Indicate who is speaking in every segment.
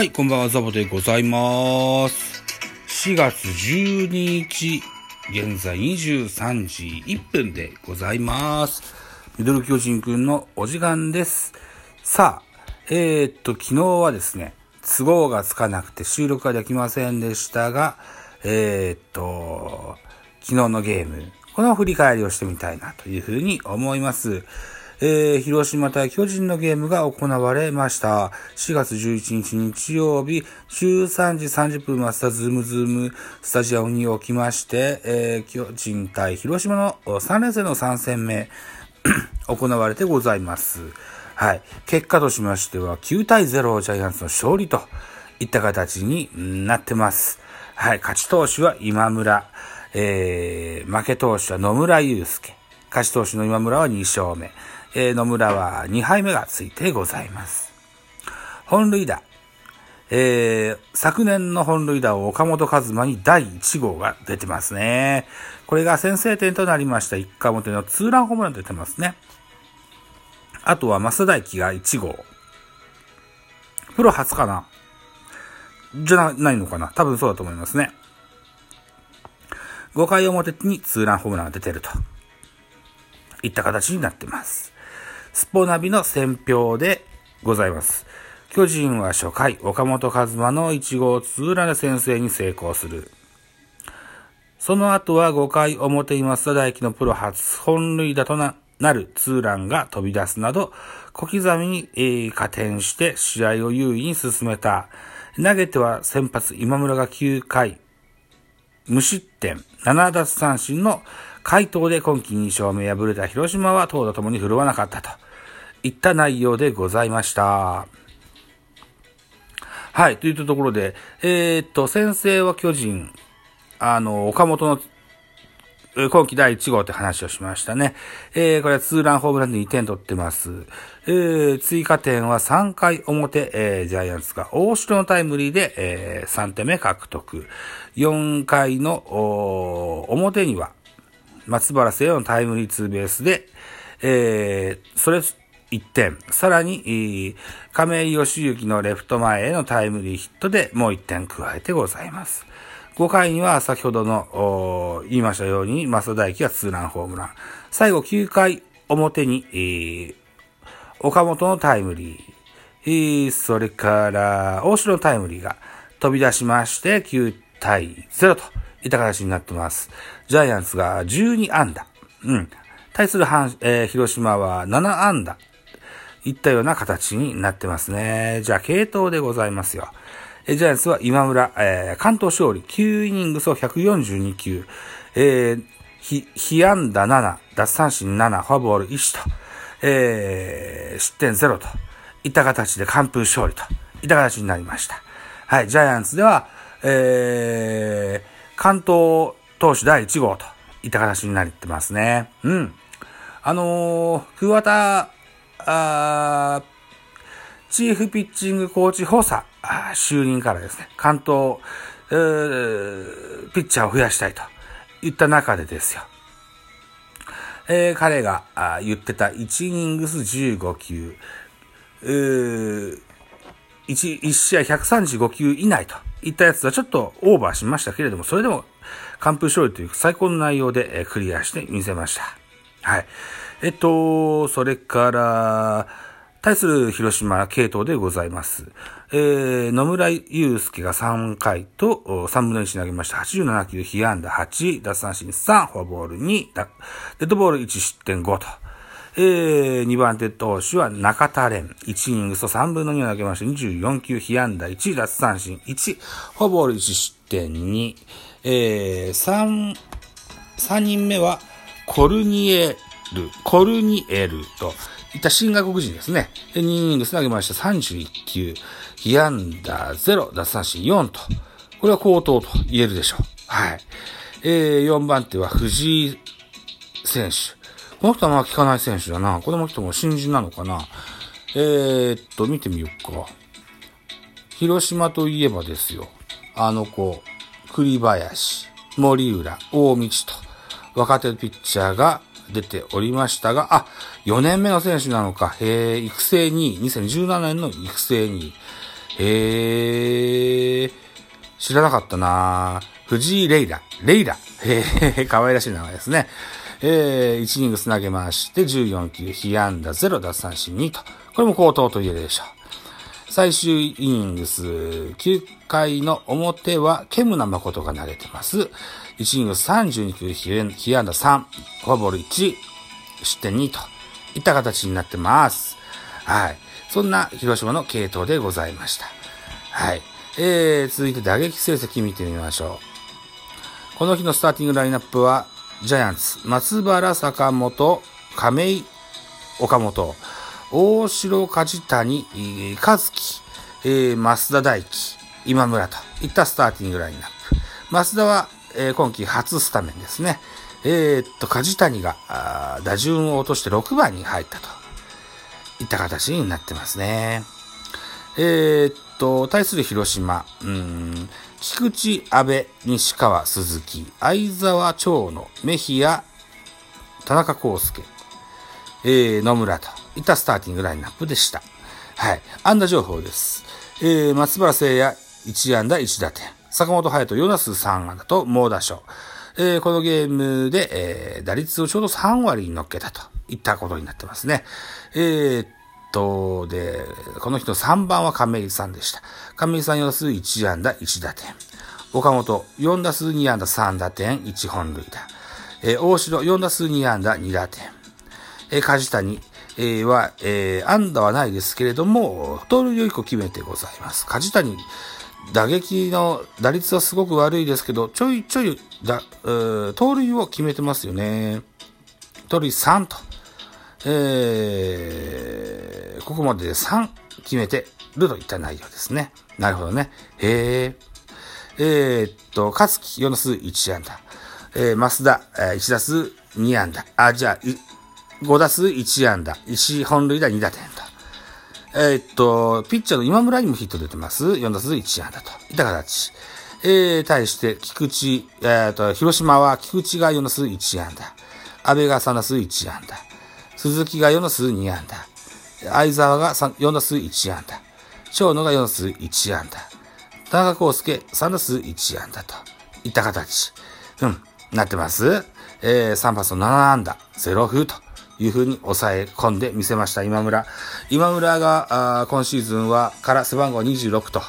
Speaker 1: はい、こんばんは、ザボでございます。4月12日、現在23時1分でございます。ミドル巨人くんのお時間です。さあ、えー、っと、昨日はですね、都合がつかなくて収録ができませんでしたが、えー、っと、昨日のゲーム、この振り返りをしてみたいなというふうに思います。えー、広島対巨人のゲームが行われました。4月11日日曜日、13時30分マスターズームズームスタジアムにおきまして、えー、巨人対広島の3連戦の3戦目、行われてございます。はい。結果としましては、9対0ジャイアンツの勝利といった形になってます。はい。勝ち投手は今村。えー、負け投手は野村祐介。勝ち投手の今村は2勝目。えー、野村は2敗目がついてございます。本塁打。えー、昨年の本塁打を岡本和真に第1号が出てますね。これが先制点となりました。1回表のツーランホームラン出てますね。あとは増田大輝が1号。プロ初かなじゃないのかな多分そうだと思いますね。5回表にツーランホームランが出てると。いった形になってます。スポナビの選評でございます。巨人は初回、岡本和真の1号ツーランで先制に成功する。その後は5回表に増田大輝のプロ初本塁打となるツーランが飛び出すなど、小刻みに、えー、加点して試合を優位に進めた。投げては先発今村が9回、無失点、7奪三振の回答で今季2勝目敗れた広島は投打ともに振るわなかったといった内容でございました。はい、といったところで、えー、っと、先制は巨人、あの、岡本の今季第1号って話をしましたね。えー、これはツーランホームランで2点取ってます。えー、追加点は3回表、えー、ジャイアンツが大城のタイムリーで、えー、3点目獲得。4回の表には、松原聖のタイムリーツーベースで、えー、それ1点。さらに、亀井義行のレフト前へのタイムリーヒットでもう1点加えてございます。5回には先ほどの言いましたように、増田大輝がツーランホームラン。最後9回表に、えー、岡本のタイムリー。えー、それから、大城のタイムリーが飛び出しまして、9対0といった形になってます。ジャイアンツが12安打。うん。対する、えー、広島は7安打。いったような形になってますね。じゃあ、系統でございますよ。ジャイアンツは今村、えー、関東勝利、9イニングスを142球、えー、ひ、被安打7、奪三振7、フォアボール1と、えー、失点0といった形で完封勝利といった形になりました。はい、ジャイアンツでは、えー、関東投手第1号といった形になってますね。うん。あのー、桑田、あチーフピッチングコーチ補佐就任からですね、関東、えー、ピッチャーを増やしたいといった中でですよ。えー、彼があ言ってた1イニングス15球、1, 1試合135球以内といったやつはちょっとオーバーしましたけれども、それでも完封勝利という最高の内容でクリアしてみせました。はい。えっと、それから、対する広島系統でございます。えー、野村祐介が3回と3分の1投げました。87球、被安打8、奪三振3、フォアボール2、デッドボール1失点5と。えー、2番手投手は中田蓮。1イニングと3分の2を投げました。24球、被安打1、奪三振1、フォアボール1失点2。えー、3、3人目はコルニエル、コルニエルと、いった新外国人ですね。で、2イニングス投げました31球、被安打0、奪三振4と。これは高騰と言えるでしょう。はい。えー、4番手は藤井選手。この人はまあ聞かない選手だな。この人も新人なのかな。えー、っと、見てみようか。広島といえばですよ。あの子、栗林、森浦、大道と、若手ピッチャーが出ておりましたが、あ、4年目の選手なのか、へ育成2位、2017年の育成2位。へえ、知らなかったな藤井レイラ。レイラ。へえ、可愛らしい名前ですね。えー、1イニングス投げまして、14球、被安打0、奪三振2と。これも高騰と言えるでしょう。最終イニングス、9回の表は、ケムナ誠が投げてます。1イニング32球、被安打3、フォアボール1、失点2といった形になってます。はい。そんな広島の系統でございました。はい。えー、続いて打撃成績見てみましょう。この日のスターティングラインナップは、ジャイアンツ、松原、坂本、亀井、岡本、大城、梶谷、和樹、えー、増田大輝、今村といったスターティングラインナップ。増田は、えー、今季初スタメンですね。えー、っと、梶谷が打順を落として6番に入ったといった形になってますね。えー、っと、対する広島、うん、菊池、安倍、西川、鈴木、相沢、長野、メヒア、田中康介、えー、野村といったスターティングラインナップでした。はい。安打情報です。えー、松原聖也、1安打1打点。坂本隼人、4打数3安打と猛打賞。えー、このゲームで、えー、打率をちょうど3割に乗っけたといったことになってますね。えー、っと、で、この人3番は亀井さんでした。亀井さん4打数1安打1打点。岡本4打数2安打3打点1本塁打。えー、大城4打数2安打2打点。えー、梶谷、えー、は、えー、安打はないですけれども、盗塁を1個決めてございます。梶谷、打撃の打率はすごく悪いですけど、ちょいちょいだ、盗塁を決めてますよね。盗塁3と。えー、ここまでで3決めてるといった内容ですね。なるほどね。へえ。えー、っと、勝木4打数1安打。えー、増田、えー、1打数2安打。あ、じゃあ、5打数1安打。1本塁打2打点。えー、っと、ピッチャーの今村にもヒット出てます。4打数1安打と。いった形。えー、対して、菊池、えー、っと、広島は菊池が4打数1安打。安倍が3打数1安打。鈴木が4打数2安打。相沢が4打数1安打。長野が4打数1安打。田中康介3打数1安打といった形。うん、なってます。えー、3発の7安打、0風という風に抑え込んでみせました、今村。今村が、今シーズンは、から背番号26と、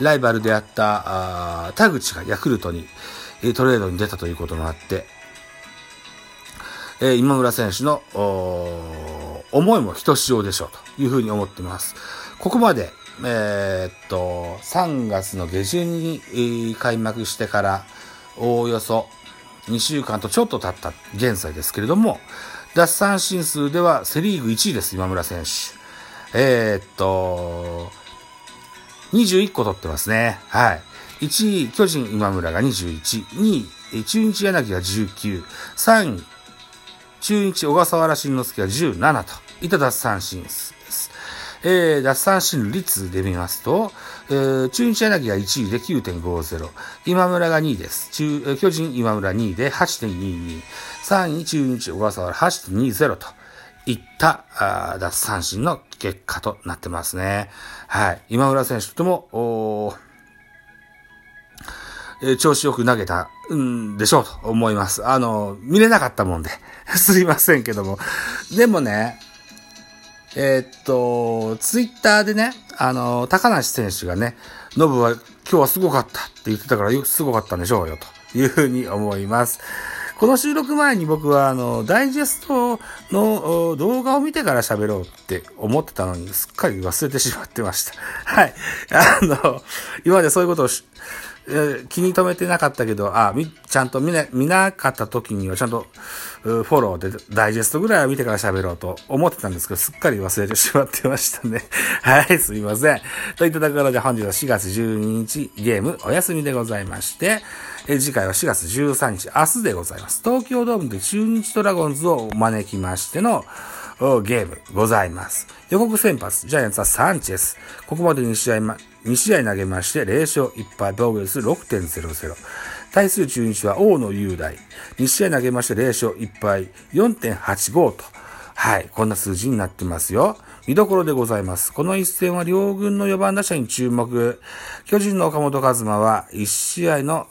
Speaker 1: ライバルであったあ田口がヤクルトに、トレードに出たということもあって、えー、今村選手の思いもひとしおでしょうというふうに思っています。ここまで、えー、っと、3月の下旬に、えー、開幕してから、おおよそ2週間とちょっと経った現在ですけれども、奪三振数ではセリーグ1位です、今村選手。えー、っと、21個取ってますね。はい。1位、巨人今村が21、2位、中日柳が19、3位、中日小笠原慎之介が17といた奪三振数です。えー、奪三振率で見ますと、えー、中日柳が1位で9.50、今村が2位です。中巨人今村2位で8.22、3位中日小笠原8.20といったあ奪三振の結果となってますね。はい。今村選手とても、おえ、調子よく投げたんでしょうと思います。あの、見れなかったもんで。すいませんけども。でもね、えー、っと、ツイッターでね、あの、高梨選手がね、ノブは今日はすごかったって言ってたから、すごかったんでしょうよ、というふうに思います。この収録前に僕は、あの、ダイジェストの動画を見てから喋ろうって思ってたのに、すっかり忘れてしまってました。はい。あの、今までそういうことをえ気に留めてなかったけど、あ、み、ちゃんと見な、見なかった時にはちゃんと、フォローでダイジェストぐらいは見てから喋ろうと思ってたんですけど、すっかり忘れてしまってましたね。はい、すいません。といったところで本日は4月12日ゲームお休みでございまして、え次回は4月13日、明日でございます。東京ドームで中日ドラゴンズを招きましての、ゲームございます。予告先発、ジャイアンツはサンチェス。ここまで2試合、2試合投げまして、0勝1敗、防御率6.00。対する中日は大野雄大。2試合投げまして、0勝1敗、4.85と。はい、こんな数字になってますよ。見どころでございます。この一戦は両軍の4番打者に注目。巨人の岡本和真は1試合の、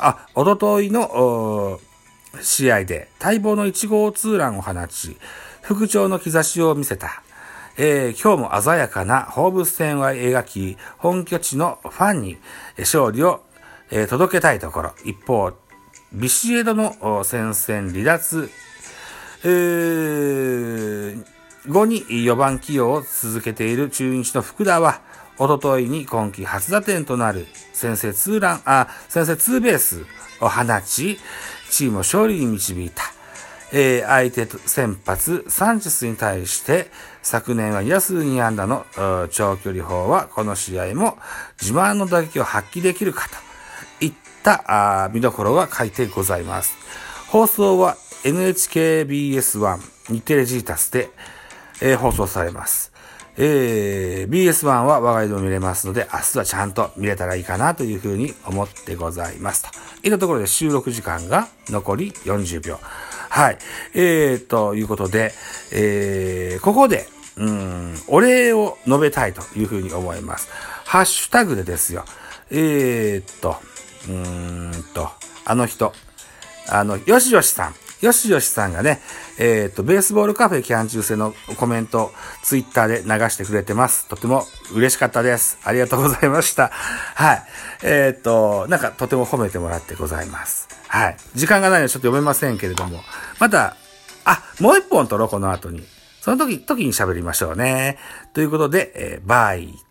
Speaker 1: あ、おとといの試合で待望の1号ツーランを放ち、復調の兆しを見せた。えー、今日も鮮やかな放物線を描き、本拠地のファンに勝利を、えー、届けたいところ。一方、ビシエドの戦線離脱、えー、後に4番起用を続けている中日の福田は、おとといに今季初打点となる先制ツーラン、あ、先制ツーベースを放ち、チームを勝利に導いた。えー、相手先発サンチェスに対して昨年は2打数2安打の長距離砲はこの試合も自慢の打撃を発揮できるかといった見どころが書いてございます。放送は NHKBS1 日テレジータスで、えー、放送されます。えー、BS1 は我が家でも見れますので、明日はちゃんと見れたらいいかなというふうに思ってございますと。いったところで収録時間が残り40秒。はい。えー、ということで、えー、ここで、うん、お礼を述べたいというふうに思います。ハッシュタグでですよ。えー、っと、うーんと、あの人、あの、よしよしさん。よしよしさんがね、えっ、と、ベースボールカフェキャン中制のコメント、ツイッターで流してくれてます。とても嬉しかったです。ありがとうございました。はい。えっ、と、なんかとても褒めてもらってございます。はい。時間がないのでちょっと読めませんけれども、また、あ、もう一本撮ろう、この後に。その時、時に喋りましょうね。ということで、えー、バイ。